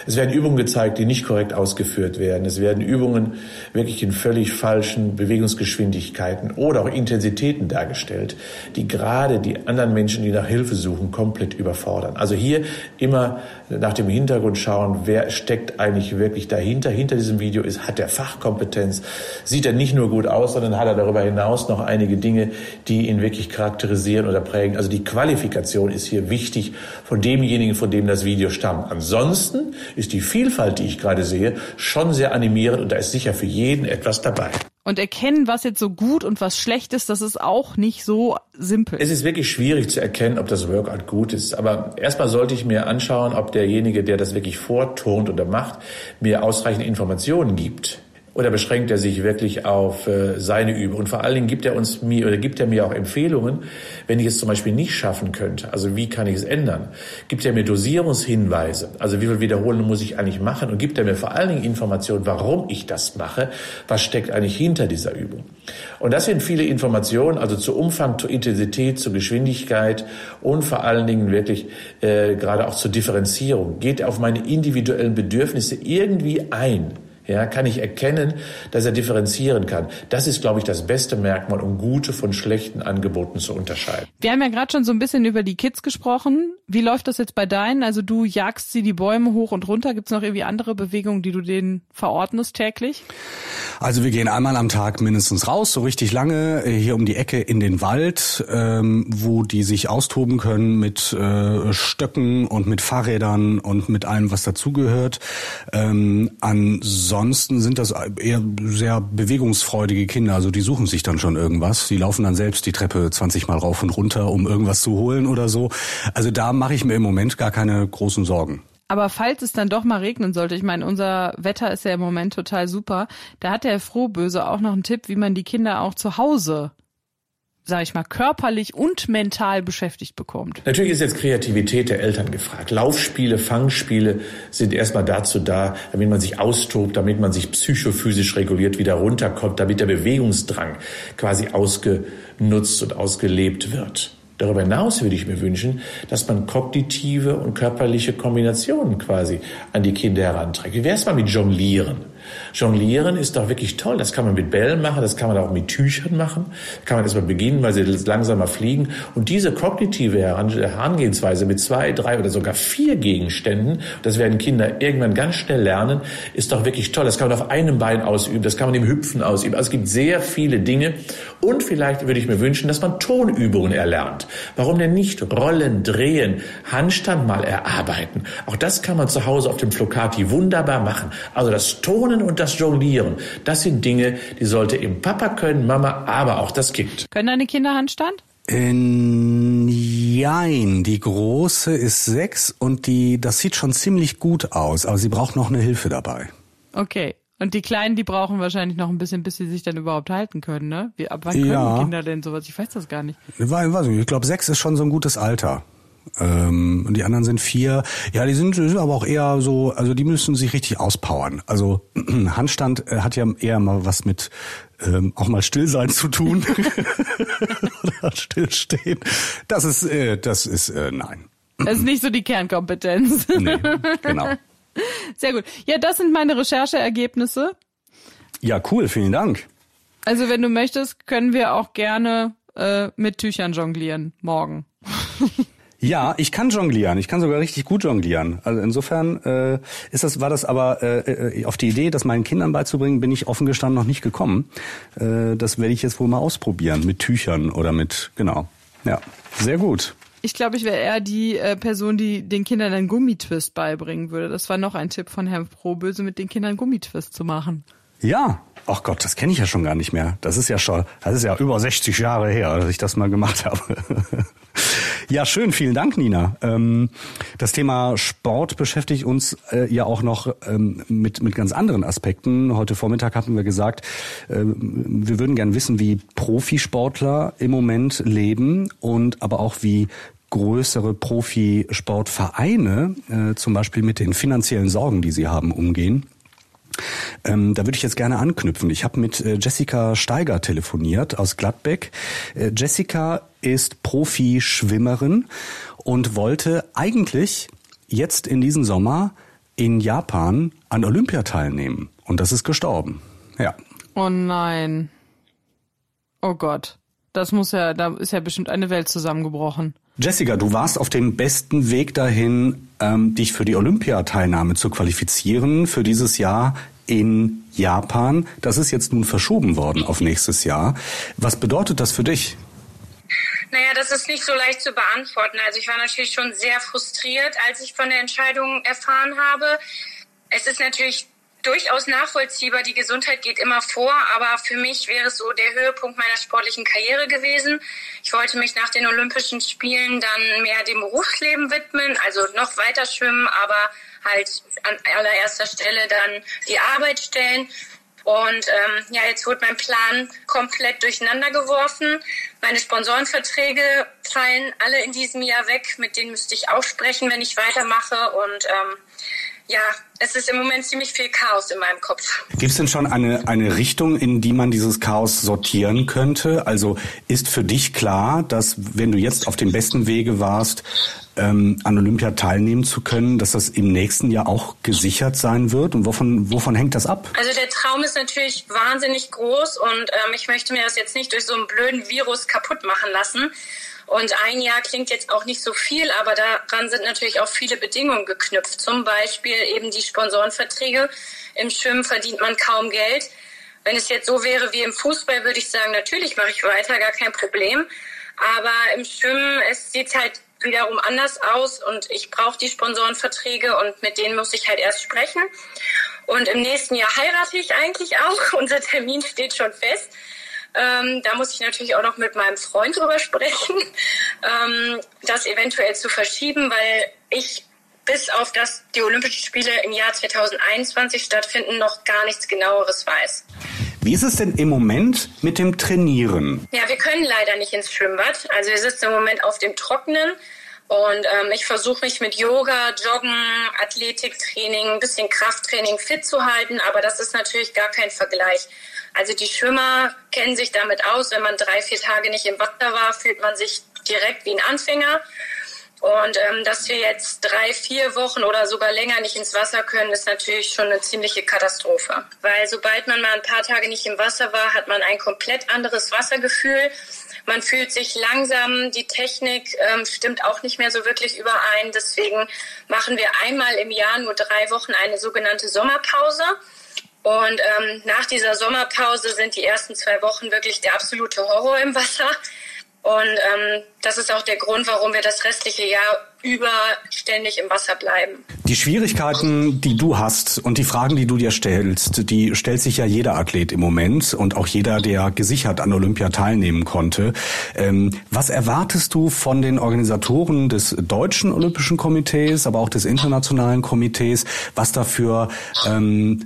Es werden Übungen gezeigt, die nicht korrekt ausgeführt werden. Es werden Übungen wirklich in völlig falschen Bewegungsgeschwindigkeiten oder auch Intensitäten dargestellt, die gerade die anderen Menschen, die nach Hilfe suchen, komplett überfordern. Also hier immer nach dem Hintergrund schauen, wer steckt eigentlich wirklich dahinter. Hinter diesem Video ist, hat er Fachkompetenz, sieht er nicht nur gut aus, sondern hat er darüber hinaus noch einige Dinge, die ihn wirklich charakterisieren oder prägen. Also die Qualifikation ist hier wichtig von demjenigen, von dem das Video stammt. Ansonsten ist die Vielfalt, die ich gerade sehe, schon sehr animierend und da ist sicher für jeden etwas dabei. Und erkennen, was jetzt so gut und was schlecht ist, das ist auch nicht so simpel. Es ist wirklich schwierig zu erkennen, ob das Workout gut ist. Aber erstmal sollte ich mir anschauen, ob derjenige, der das wirklich vorturnt oder macht, mir ausreichend Informationen gibt. Oder beschränkt er sich wirklich auf äh, seine Übung? Und vor allen Dingen gibt er uns mir oder gibt er mir auch Empfehlungen, wenn ich es zum Beispiel nicht schaffen könnte. Also wie kann ich es ändern? Gibt er mir Dosierungshinweise? Also wie viel Wiederholungen muss ich eigentlich machen? Und gibt er mir vor allen Dingen Informationen, warum ich das mache? Was steckt eigentlich hinter dieser Übung? Und das sind viele Informationen, also zu Umfang, zur Intensität, zur Geschwindigkeit und vor allen Dingen wirklich äh, gerade auch zur Differenzierung. Geht auf meine individuellen Bedürfnisse irgendwie ein? Ja, kann ich erkennen, dass er differenzieren kann. Das ist, glaube ich, das beste Merkmal, um gute von schlechten Angeboten zu unterscheiden. Wir haben ja gerade schon so ein bisschen über die Kids gesprochen. Wie läuft das jetzt bei deinen? Also du jagst sie die Bäume hoch und runter. Gibt es noch irgendwie andere Bewegungen, die du denen verordnest täglich? Also wir gehen einmal am Tag mindestens raus, so richtig lange, äh, hier um die Ecke in den Wald, ähm, wo die sich austoben können mit äh, Stöcken und mit Fahrrädern und mit allem, was dazugehört. Ähm, ansonsten sind das eher sehr bewegungsfreudige Kinder, also die suchen sich dann schon irgendwas. Die laufen dann selbst die Treppe 20 Mal rauf und runter, um irgendwas zu holen oder so. Also da mache ich mir im Moment gar keine großen Sorgen. Aber falls es dann doch mal regnen sollte, ich meine, unser Wetter ist ja im Moment total super, da hat der Frohböse auch noch einen Tipp, wie man die Kinder auch zu Hause sag ich mal, körperlich und mental beschäftigt bekommt. Natürlich ist jetzt Kreativität der Eltern gefragt. Laufspiele, Fangspiele sind erstmal dazu da, damit man sich austobt, damit man sich psychophysisch reguliert, wieder runterkommt, damit der Bewegungsdrang quasi ausgenutzt und ausgelebt wird. Darüber hinaus würde ich mir wünschen, dass man kognitive und körperliche Kombinationen quasi an die Kinder heranträgt. Wie wäre es mal mit Jonglieren? Jonglieren ist doch wirklich toll. Das kann man mit Bällen machen, das kann man auch mit Tüchern machen. Kann man erstmal beginnen, weil sie langsamer fliegen. Und diese kognitive Herangehensweise mit zwei, drei oder sogar vier Gegenständen, das werden Kinder irgendwann ganz schnell lernen, ist doch wirklich toll. Das kann man auf einem Bein ausüben, das kann man im Hüpfen ausüben. Also es gibt sehr viele Dinge. Und vielleicht würde ich mir wünschen, dass man Tonübungen erlernt. Warum denn nicht rollen, drehen, Handstand mal erarbeiten? Auch das kann man zu Hause auf dem Flocati wunderbar machen. Also das Tonen Turnen und das Jonglieren, das sind Dinge, die sollte eben Papa können, Mama, aber auch das Kind. Können deine Kinder Handstand? In Jein, die große ist sechs und die, das sieht schon ziemlich gut aus, aber sie braucht noch eine Hilfe dabei. Okay. Und die Kleinen, die brauchen wahrscheinlich noch ein bisschen, bis sie sich dann überhaupt halten können, ne? Wie, ab wann können Ja. Kinder denn sowas? Ich weiß das gar nicht. Ich ich glaube, sechs ist schon so ein gutes Alter. Ähm, und die anderen sind vier. Ja, die sind, sind aber auch eher so, also die müssen sich richtig auspowern. Also Handstand äh, hat ja eher mal was mit ähm, auch mal still sein zu tun oder stillstehen. Das ist, äh, das ist äh, nein. Das ist nicht so die Kernkompetenz. Nee, genau. Sehr gut. Ja, das sind meine Rechercheergebnisse. Ja, cool, vielen Dank. Also wenn du möchtest, können wir auch gerne äh, mit Tüchern jonglieren morgen. Ja, ich kann jonglieren. Ich kann sogar richtig gut jonglieren. Also insofern äh, ist das, war das aber äh, äh, auf die Idee, das meinen Kindern beizubringen, bin ich offen gestanden noch nicht gekommen. Äh, das werde ich jetzt wohl mal ausprobieren mit Tüchern oder mit genau. Ja, sehr gut. Ich glaube, ich wäre eher die äh, Person, die den Kindern einen Gummitwist beibringen würde. Das war noch ein Tipp von Herrn Proböse, mit den Kindern Gummitwist zu machen. Ja. Ach Gott, das kenne ich ja schon gar nicht mehr. Das ist ja schon, das ist ja über 60 Jahre her, dass ich das mal gemacht habe. Ja, schön, vielen Dank, Nina. Ähm, das Thema Sport beschäftigt uns äh, ja auch noch ähm, mit, mit ganz anderen Aspekten. Heute Vormittag hatten wir gesagt, äh, wir würden gern wissen, wie Profisportler im Moment leben und aber auch wie größere Profisportvereine äh, zum Beispiel mit den finanziellen Sorgen, die sie haben, umgehen. Ähm, da würde ich jetzt gerne anknüpfen. Ich habe mit äh, Jessica Steiger telefoniert aus Gladbeck. Äh, Jessica ist Profi-Schwimmerin und wollte eigentlich jetzt in diesem Sommer in Japan an Olympia teilnehmen. Und das ist gestorben. Ja. Oh nein. Oh Gott. Das muss ja, da ist ja bestimmt eine Welt zusammengebrochen. Jessica, du warst auf dem besten Weg dahin, ähm, dich für die Olympiateilnahme zu qualifizieren für dieses Jahr in Japan. Das ist jetzt nun verschoben worden auf nächstes Jahr. Was bedeutet das für dich? Naja, das ist nicht so leicht zu beantworten. Also ich war natürlich schon sehr frustriert, als ich von der Entscheidung erfahren habe. Es ist natürlich durchaus nachvollziehbar. Die Gesundheit geht immer vor, aber für mich wäre es so der Höhepunkt meiner sportlichen Karriere gewesen. Ich wollte mich nach den Olympischen Spielen dann mehr dem Berufsleben widmen, also noch weiter schwimmen, aber halt an allererster Stelle dann die Arbeit stellen. Und ähm, ja, jetzt wurde mein Plan komplett durcheinander geworfen. Meine Sponsorenverträge fallen alle in diesem Jahr weg. Mit denen müsste ich auch sprechen, wenn ich weitermache. Und ähm, ja, es ist im Moment ziemlich viel Chaos in meinem Kopf. Gibt es denn schon eine, eine Richtung, in die man dieses Chaos sortieren könnte? Also ist für dich klar, dass wenn du jetzt auf dem besten Wege warst, ähm, an Olympia teilnehmen zu können, dass das im nächsten Jahr auch gesichert sein wird? Und wovon, wovon hängt das ab? Also der Traum ist natürlich wahnsinnig groß und ähm, ich möchte mir das jetzt nicht durch so einen blöden Virus kaputt machen lassen. Und ein Jahr klingt jetzt auch nicht so viel, aber daran sind natürlich auch viele Bedingungen geknüpft. Zum Beispiel eben die Sponsorenverträge. Im Schwimmen verdient man kaum Geld. Wenn es jetzt so wäre wie im Fußball, würde ich sagen, natürlich mache ich weiter, gar kein Problem. Aber im Schwimmen, es sieht halt wiederum anders aus und ich brauche die Sponsorenverträge und mit denen muss ich halt erst sprechen. Und im nächsten Jahr heirate ich eigentlich auch. Unser Termin steht schon fest. Ähm, da muss ich natürlich auch noch mit meinem Freund drüber sprechen, ähm, das eventuell zu verschieben, weil ich bis auf das die Olympischen Spiele im Jahr 2021 stattfinden, noch gar nichts genaueres weiß. Wie ist es denn im Moment mit dem Trainieren? Ja, wir können leider nicht ins Schwimmbad. Also wir sitzen im Moment auf dem Trockenen. Und ähm, ich versuche mich mit Yoga, Joggen, Athletiktraining, ein bisschen Krafttraining fit zu halten, aber das ist natürlich gar kein Vergleich. Also die Schwimmer kennen sich damit aus, wenn man drei, vier Tage nicht im Wasser war, fühlt man sich direkt wie ein Anfänger. Und ähm, dass wir jetzt drei, vier Wochen oder sogar länger nicht ins Wasser können, ist natürlich schon eine ziemliche Katastrophe. Weil sobald man mal ein paar Tage nicht im Wasser war, hat man ein komplett anderes Wassergefühl. Man fühlt sich langsam, die Technik ähm, stimmt auch nicht mehr so wirklich überein. Deswegen machen wir einmal im Jahr nur drei Wochen eine sogenannte Sommerpause. Und ähm, nach dieser Sommerpause sind die ersten zwei Wochen wirklich der absolute Horror im Wasser. Und ähm, das ist auch der Grund, warum wir das restliche Jahr über ständig im Wasser bleiben. Die Schwierigkeiten, die du hast und die Fragen, die du dir stellst, die stellt sich ja jeder Athlet im Moment und auch jeder, der gesichert an Olympia teilnehmen konnte. Ähm, was erwartest du von den Organisatoren des Deutschen Olympischen Komitees, aber auch des Internationalen Komitees, was dafür ähm,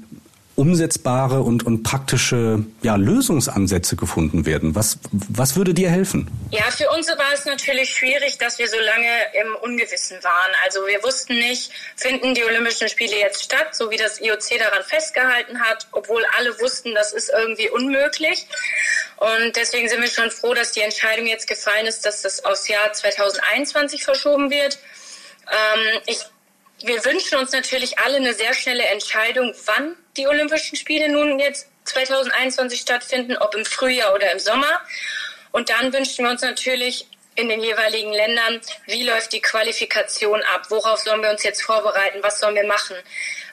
umsetzbare und, und praktische ja, Lösungsansätze gefunden werden? Was, was würde dir helfen? Ja, für uns war es natürlich schwierig, dass wir so lange im Ungewissen waren. Also wir wussten nicht, finden die Olympischen Spiele jetzt statt, so wie das IOC daran festgehalten hat, obwohl alle wussten, das ist irgendwie unmöglich. Und deswegen sind wir schon froh, dass die Entscheidung jetzt gefallen ist, dass das aufs Jahr 2021 verschoben wird. Ähm, ich wir wünschen uns natürlich alle eine sehr schnelle Entscheidung, wann die Olympischen Spiele nun jetzt 2021 stattfinden, ob im Frühjahr oder im Sommer. Und dann wünschen wir uns natürlich in den jeweiligen Ländern, wie läuft die Qualifikation ab? Worauf sollen wir uns jetzt vorbereiten? Was sollen wir machen?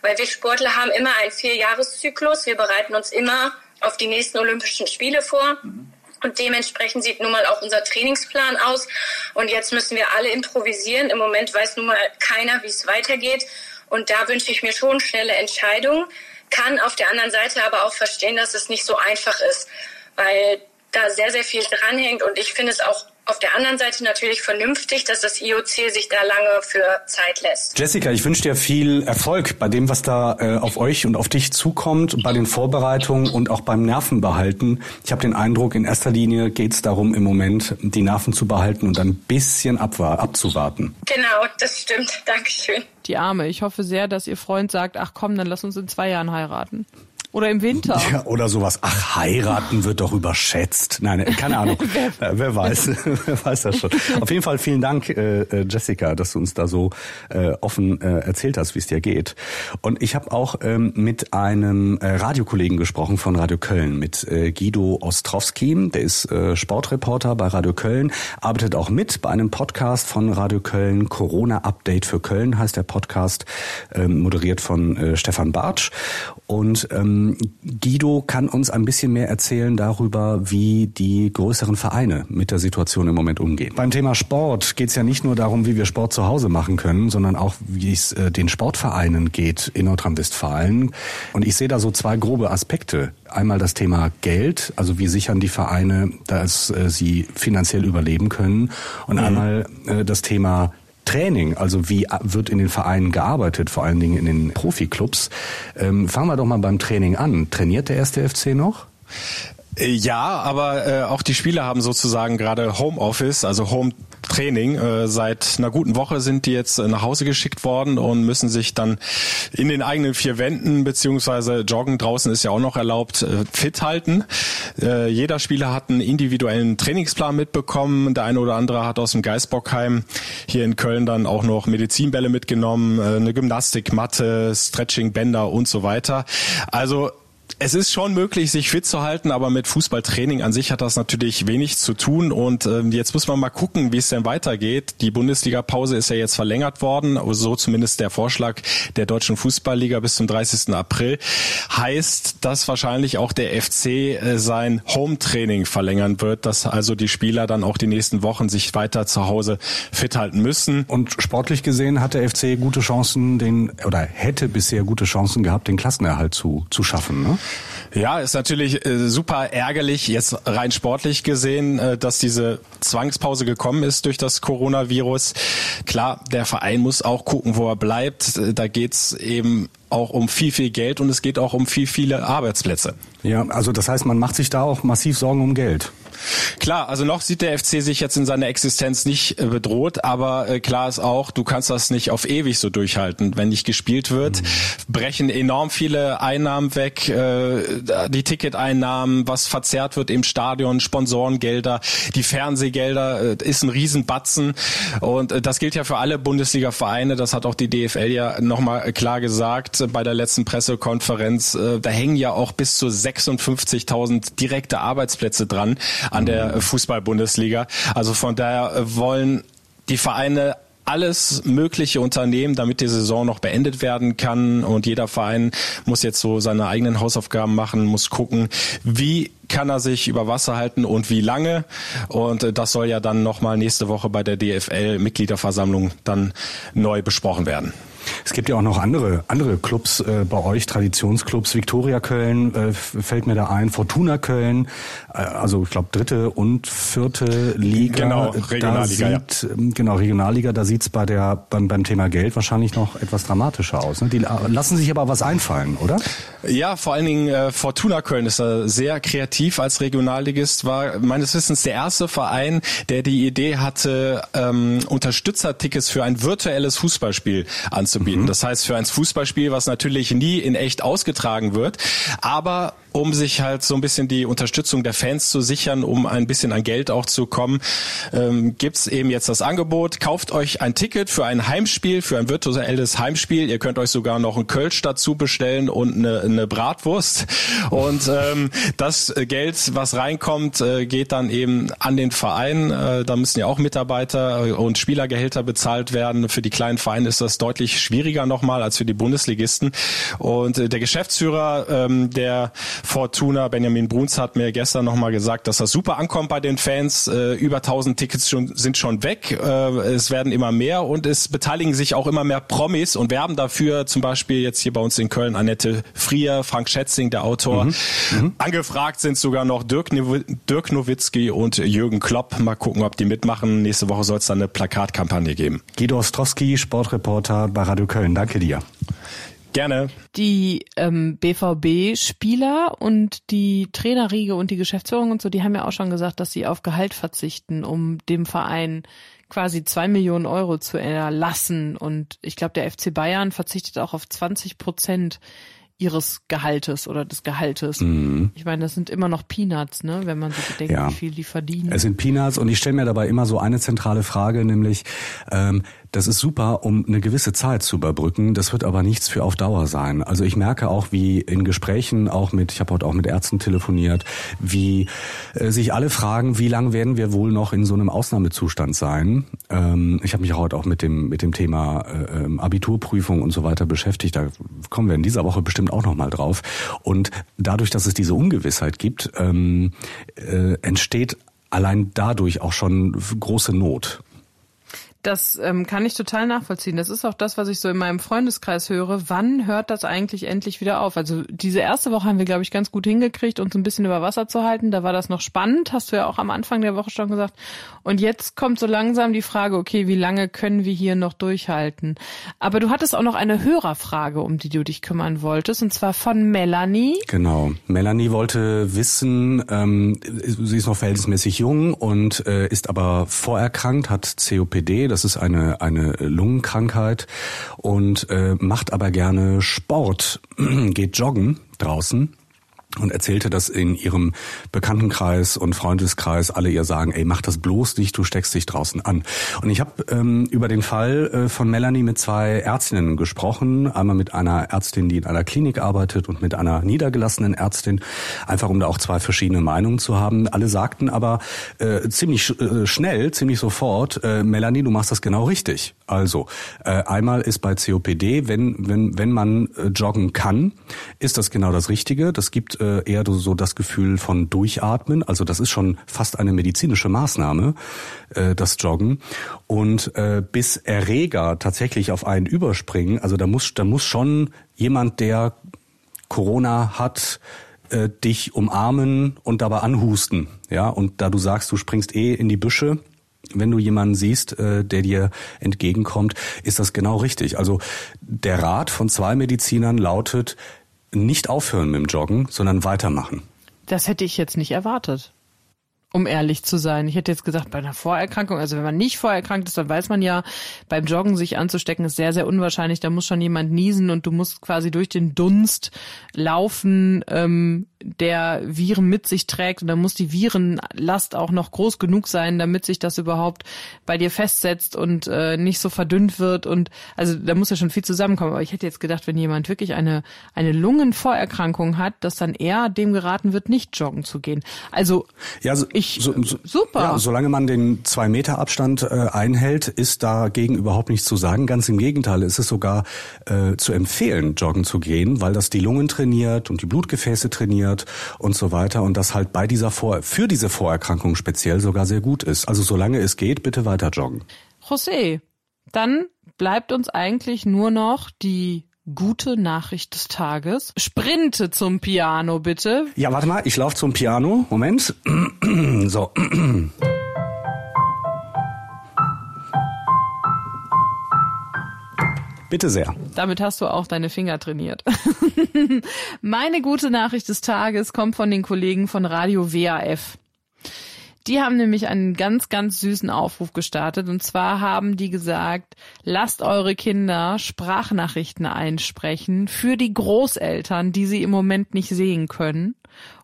Weil wir Sportler haben immer einen Vierjahreszyklus. Wir bereiten uns immer auf die nächsten Olympischen Spiele vor. Mhm. Und dementsprechend sieht nun mal auch unser Trainingsplan aus. Und jetzt müssen wir alle improvisieren. Im Moment weiß nun mal keiner, wie es weitergeht. Und da wünsche ich mir schon schnelle Entscheidungen. Kann auf der anderen Seite aber auch verstehen, dass es nicht so einfach ist, weil da sehr, sehr viel dranhängt. Und ich finde es auch Auf der anderen Seite natürlich vernünftig, dass das IOC sich da lange für Zeit lässt. Jessica, ich wünsche dir viel Erfolg bei dem, was da äh, auf euch und auf dich zukommt, bei den Vorbereitungen und auch beim Nervenbehalten. Ich habe den Eindruck, in erster Linie geht es darum, im Moment die Nerven zu behalten und ein bisschen abzuwarten. Genau, das stimmt. Dankeschön. Die Arme. Ich hoffe sehr, dass ihr Freund sagt, ach komm, dann lass uns in zwei Jahren heiraten. Oder im Winter. Ja, oder sowas. Ach, heiraten wird doch überschätzt. Nein, keine Ahnung. wer, wer weiß, wer weiß das schon. Auf jeden Fall vielen Dank, äh, äh, Jessica, dass du uns da so äh, offen äh, erzählt hast, wie es dir geht. Und ich habe auch ähm, mit einem äh, Radiokollegen gesprochen von Radio Köln, mit äh, Guido Ostrowski. Der ist äh, Sportreporter bei Radio Köln, arbeitet auch mit bei einem Podcast von Radio Köln. Corona Update für Köln heißt der Podcast, ähm, moderiert von äh, Stefan Bartsch. Und ähm, Guido kann uns ein bisschen mehr erzählen darüber, wie die größeren Vereine mit der Situation im Moment umgehen. Beim Thema Sport geht es ja nicht nur darum, wie wir Sport zu Hause machen können, sondern auch, wie es äh, den Sportvereinen geht in Nordrhein-Westfalen. Und ich sehe da so zwei grobe Aspekte. Einmal das Thema Geld, also wie sichern die Vereine, dass äh, sie finanziell überleben können. Und mhm. einmal äh, das Thema Training, also wie wird in den Vereinen gearbeitet, vor allen Dingen in den Profiklubs. Ähm, fangen wir doch mal beim Training an. Trainiert der erste FC noch? Äh, ja, aber äh, auch die Spieler haben sozusagen gerade Homeoffice, also Home Training. Äh, seit einer guten Woche sind die jetzt nach Hause geschickt worden und müssen sich dann in den eigenen vier Wänden beziehungsweise joggen draußen ist ja auch noch erlaubt äh, fit halten. Äh, jeder Spieler hat einen individuellen Trainingsplan mitbekommen. Der eine oder andere hat aus dem Geisbockheim hier in Köln dann auch noch Medizinbälle mitgenommen, äh, eine Gymnastikmatte, Stretchingbänder und so weiter. Also es ist schon möglich, sich fit zu halten, aber mit Fußballtraining an sich hat das natürlich wenig zu tun. Und äh, jetzt muss man mal gucken, wie es denn weitergeht. Die Bundesliga-Pause ist ja jetzt verlängert worden, so zumindest der Vorschlag der deutschen Fußballliga bis zum 30. April. Heißt, dass wahrscheinlich auch der FC äh, sein Home-Training verlängern wird, dass also die Spieler dann auch die nächsten Wochen sich weiter zu Hause fit halten müssen. Und sportlich gesehen hat der FC gute Chancen, den oder hätte bisher gute Chancen gehabt, den Klassenerhalt zu, zu schaffen. Ne? Ja, ist natürlich äh, super ärgerlich, jetzt rein sportlich gesehen, äh, dass diese Zwangspause gekommen ist durch das Coronavirus. Klar, der Verein muss auch gucken, wo er bleibt. Äh, da geht's eben auch um viel, viel Geld und es geht auch um viel, viele Arbeitsplätze. Ja, also das heißt, man macht sich da auch massiv Sorgen um Geld. Klar, also noch sieht der FC sich jetzt in seiner Existenz nicht äh, bedroht, aber äh, klar ist auch, du kannst das nicht auf ewig so durchhalten. Wenn nicht gespielt wird, mhm. brechen enorm viele Einnahmen weg, äh, die Ticketeinnahmen, was verzerrt wird im Stadion, Sponsorengelder, die Fernsehgelder, ist ein Riesenbatzen und das gilt ja für alle Bundesliga-Vereine, das hat auch die DFL ja nochmal klar gesagt bei der letzten Pressekonferenz, da hängen ja auch bis zu 56.000 direkte Arbeitsplätze dran an der Fußball-Bundesliga. Also von daher wollen die Vereine alles mögliche unternehmen, damit die Saison noch beendet werden kann. Und jeder Verein muss jetzt so seine eigenen Hausaufgaben machen, muss gucken, wie kann er sich über Wasser halten und wie lange. Und das soll ja dann nochmal nächste Woche bei der DFL Mitgliederversammlung dann neu besprochen werden. Es gibt ja auch noch andere andere Clubs äh, bei euch, Traditionsclubs. Viktoria Köln äh, fällt mir da ein, Fortuna Köln, äh, also ich glaube dritte und vierte Liga. Genau, Regionalliga. Da sieht, ja. Ähm, genau, Regionalliga, da sieht's bei der beim, beim Thema Geld wahrscheinlich noch etwas dramatischer aus. Ne? Die lassen sich aber was einfallen, oder? Ja, vor allen Dingen äh, Fortuna Köln ist da sehr kreativ als Regionalligist, war meines Wissens der erste Verein, der die Idee hatte, ähm, Unterstützertickets für ein virtuelles Fußballspiel anzubieten anzubieten. Mhm. Das heißt, für ein Fußballspiel, was natürlich nie in echt ausgetragen wird, aber um sich halt so ein bisschen die Unterstützung der Fans zu sichern, um ein bisschen an Geld auch zu kommen, ähm, gibt's eben jetzt das Angebot. Kauft euch ein Ticket für ein Heimspiel, für ein virtuelles Heimspiel. Ihr könnt euch sogar noch ein Kölsch dazu bestellen und eine, eine Bratwurst. Und ähm, das Geld, was reinkommt, äh, geht dann eben an den Verein. Äh, da müssen ja auch Mitarbeiter und Spielergehälter bezahlt werden. Für die kleinen Vereine ist das deutlich schwieriger nochmal als für die Bundesligisten. Und äh, der Geschäftsführer ähm, der Fortuna. Benjamin Bruns hat mir gestern nochmal gesagt, dass das super ankommt bei den Fans. Äh, über 1000 Tickets schon, sind schon weg. Äh, es werden immer mehr und es beteiligen sich auch immer mehr Promis und werben dafür zum Beispiel jetzt hier bei uns in Köln Annette Frier, Frank Schätzing, der Autor. Mhm. Mhm. Angefragt sind sogar noch Dirk, Dirk Nowitzki und Jürgen Klopp. Mal gucken, ob die mitmachen. Nächste Woche soll es dann eine Plakatkampagne geben. Guido Ostrowski, Sportreporter bei Radio Köln. Danke dir. Gerne. Die ähm, BVB-Spieler und die Trainerriege und die Geschäftsführung und so, die haben ja auch schon gesagt, dass sie auf Gehalt verzichten, um dem Verein quasi zwei Millionen Euro zu erlassen. Und ich glaube, der FC Bayern verzichtet auch auf 20 Prozent ihres Gehaltes oder des Gehaltes. Mhm. Ich meine, das sind immer noch Peanuts, ne, wenn man so bedenkt, ja. wie viel die verdienen. Es sind Peanuts und ich stelle mir dabei immer so eine zentrale Frage, nämlich ähm, das ist super, um eine gewisse Zeit zu überbrücken. Das wird aber nichts für auf Dauer sein. Also ich merke auch, wie in Gesprächen, auch mit, ich habe heute auch mit Ärzten telefoniert, wie äh, sich alle fragen, wie lange werden wir wohl noch in so einem Ausnahmezustand sein? Ähm, ich habe mich heute auch mit dem mit dem Thema äh, ähm, Abiturprüfung und so weiter beschäftigt. Da kommen wir in dieser Woche bestimmt auch noch mal drauf. Und dadurch, dass es diese Ungewissheit gibt, ähm, äh, entsteht allein dadurch auch schon große Not. Das ähm, kann ich total nachvollziehen. Das ist auch das, was ich so in meinem Freundeskreis höre. Wann hört das eigentlich endlich wieder auf? Also diese erste Woche haben wir, glaube ich, ganz gut hingekriegt, uns ein bisschen über Wasser zu halten. Da war das noch spannend, hast du ja auch am Anfang der Woche schon gesagt. Und jetzt kommt so langsam die Frage, okay, wie lange können wir hier noch durchhalten? Aber du hattest auch noch eine Hörerfrage, um die du dich kümmern wolltest, und zwar von Melanie. Genau. Melanie wollte wissen, ähm, sie ist noch verhältnismäßig jung und äh, ist aber vorerkrankt, hat COPD das ist eine, eine Lungenkrankheit und äh, macht aber gerne Sport, geht joggen draußen und erzählte, dass in ihrem Bekanntenkreis und Freundeskreis alle ihr sagen, ey, mach das bloß nicht, du steckst dich draußen an. Und ich habe ähm, über den Fall äh, von Melanie mit zwei Ärztinnen gesprochen, einmal mit einer Ärztin, die in einer Klinik arbeitet und mit einer niedergelassenen Ärztin, einfach um da auch zwei verschiedene Meinungen zu haben. Alle sagten aber äh, ziemlich äh, schnell, ziemlich sofort, äh, Melanie, du machst das genau richtig. Also äh, einmal ist bei COPD, wenn wenn wenn man äh, joggen kann, ist das genau das Richtige. Das gibt äh, eher so das Gefühl von Durchatmen. Also das ist schon fast eine medizinische Maßnahme, äh, das Joggen. Und äh, bis Erreger tatsächlich auf einen überspringen, also da muss, da muss schon jemand, der Corona hat, äh, dich umarmen und dabei anhusten. Ja, und da du sagst, du springst eh in die Büsche, wenn du jemanden siehst, äh, der dir entgegenkommt, ist das genau richtig. Also der Rat von zwei Medizinern lautet, nicht aufhören mit dem Joggen, sondern weitermachen. Das hätte ich jetzt nicht erwartet. Um ehrlich zu sein. Ich hätte jetzt gesagt, bei einer Vorerkrankung, also wenn man nicht vorerkrankt ist, dann weiß man ja, beim Joggen sich anzustecken ist sehr, sehr unwahrscheinlich. Da muss schon jemand niesen und du musst quasi durch den Dunst laufen. Ähm, der Viren mit sich trägt und dann muss die Virenlast auch noch groß genug sein, damit sich das überhaupt bei dir festsetzt und äh, nicht so verdünnt wird und also da muss ja schon viel zusammenkommen. Aber ich hätte jetzt gedacht, wenn jemand wirklich eine eine Lungenvorerkrankung hat, dass dann eher dem geraten wird, nicht joggen zu gehen. Also ja, so, ich so, so, super. Ja, solange man den zwei Meter Abstand äh, einhält, ist dagegen überhaupt nichts zu sagen. Ganz im Gegenteil, ist es sogar äh, zu empfehlen, joggen zu gehen, weil das die Lungen trainiert und die Blutgefäße trainiert funktioniert und so weiter und das halt bei dieser Vor für diese Vorerkrankung speziell sogar sehr gut ist. Also solange es geht, bitte weiter joggen. José, dann bleibt uns eigentlich nur noch die gute Nachricht des Tages. Sprinte zum Piano, bitte. Ja, warte mal, ich laufe zum Piano. Moment. so. Bitte sehr. Damit hast du auch deine Finger trainiert. Meine gute Nachricht des Tages kommt von den Kollegen von Radio WAF. Die haben nämlich einen ganz, ganz süßen Aufruf gestartet. Und zwar haben die gesagt, lasst eure Kinder Sprachnachrichten einsprechen für die Großeltern, die sie im Moment nicht sehen können.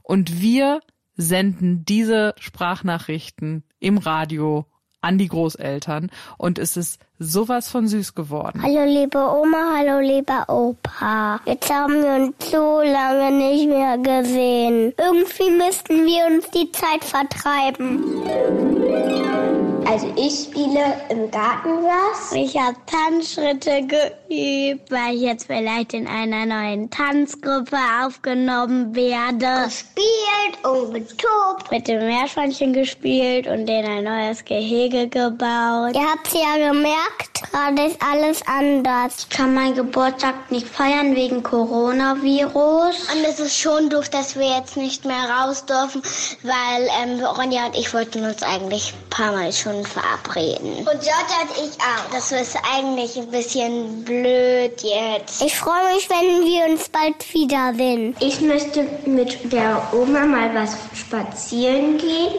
Und wir senden diese Sprachnachrichten im Radio an die Großeltern und es ist sowas von süß geworden. Hallo liebe Oma, hallo lieber Opa. Jetzt haben wir uns so lange nicht mehr gesehen. Irgendwie müssten wir uns die Zeit vertreiben. Also ich spiele im Garten was. Ich habe Tanzschritte geübt, weil ich jetzt vielleicht in einer neuen Tanzgruppe aufgenommen werde. Gespielt und getobt. Mit dem Meerschweinchen gespielt und denen ein neues Gehege gebaut. Ihr habt ja gemerkt, gerade ist alles anders. Ich kann meinen Geburtstag nicht feiern wegen Coronavirus. Und es ist schon doof, dass wir jetzt nicht mehr raus dürfen, weil ähm, Ronja und ich wollten uns eigentlich ein paar Mal schon verabreden. Und Jota und ich auch. Das ist eigentlich ein bisschen blöd jetzt. Ich freue mich, wenn wir uns bald wiedersehen. Ich möchte mit der Oma mal was spazieren gehen.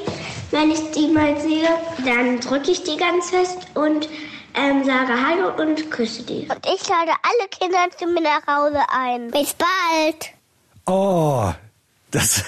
Wenn ich die mal sehe, dann drücke ich die ganz fest und ähm, sage Hallo und küsse die. Und ich lade alle Kinder zu mir nach Hause ein. Bis bald. Oh, das,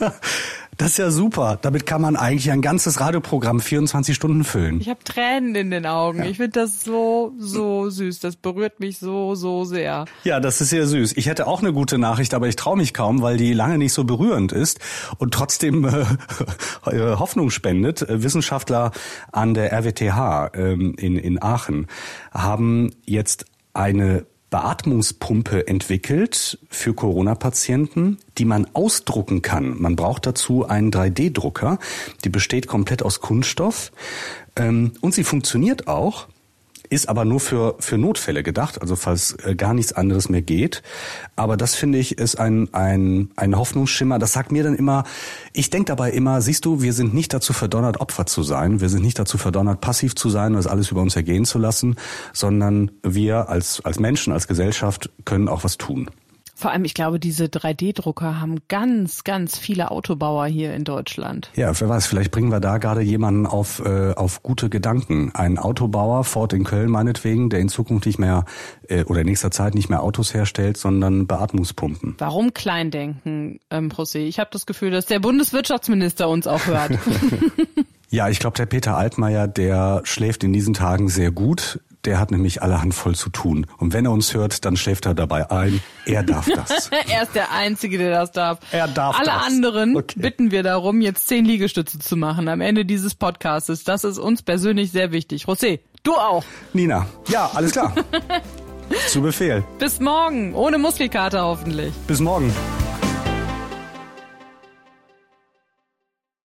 das ist ja super. Damit kann man eigentlich ein ganzes Radioprogramm 24 Stunden füllen. Ich habe Tränen in den Augen. Ich finde das so, so süß. Das berührt mich so, so sehr. Ja, das ist sehr süß. Ich hätte auch eine gute Nachricht, aber ich traue mich kaum, weil die lange nicht so berührend ist und trotzdem äh, Hoffnung spendet. Wissenschaftler an der RWTH ähm, in, in Aachen haben jetzt eine Beatmungspumpe entwickelt für Corona-Patienten, die man ausdrucken kann. Man braucht dazu einen 3D-Drucker. Die besteht komplett aus Kunststoff ähm, und sie funktioniert auch ist aber nur für, für Notfälle gedacht, also falls äh, gar nichts anderes mehr geht. Aber das finde ich ist ein, ein, ein Hoffnungsschimmer. Das sagt mir dann immer, ich denke dabei immer, siehst du, wir sind nicht dazu verdonnert, Opfer zu sein. Wir sind nicht dazu verdonnert, passiv zu sein und das alles über uns ergehen zu lassen, sondern wir als, als Menschen, als Gesellschaft können auch was tun. Vor allem, ich glaube, diese 3D-Drucker haben ganz, ganz viele Autobauer hier in Deutschland. Ja, wer weiß, vielleicht bringen wir da gerade jemanden auf, äh, auf gute Gedanken. Ein Autobauer, Ford in Köln meinetwegen, der in Zukunft nicht mehr äh, oder in nächster Zeit nicht mehr Autos herstellt, sondern Beatmungspumpen. Warum Kleindenken, ähm, José? Ich habe das Gefühl, dass der Bundeswirtschaftsminister uns auch hört. Ja, ich glaube, der Peter Altmaier, der schläft in diesen Tagen sehr gut. Der hat nämlich allerhand voll zu tun. Und wenn er uns hört, dann schläft er dabei ein. Er darf das. er ist der Einzige, der das darf. Er darf Alle das. anderen Okay. bitten wir darum, jetzt zehn Liegestütze zu machen am Ende dieses Podcastes. Das ist uns persönlich sehr wichtig. José, du auch. Nina, ja, alles klar. Zu Befehl. Bis morgen. Ohne Muskelkater hoffentlich. Bis morgen.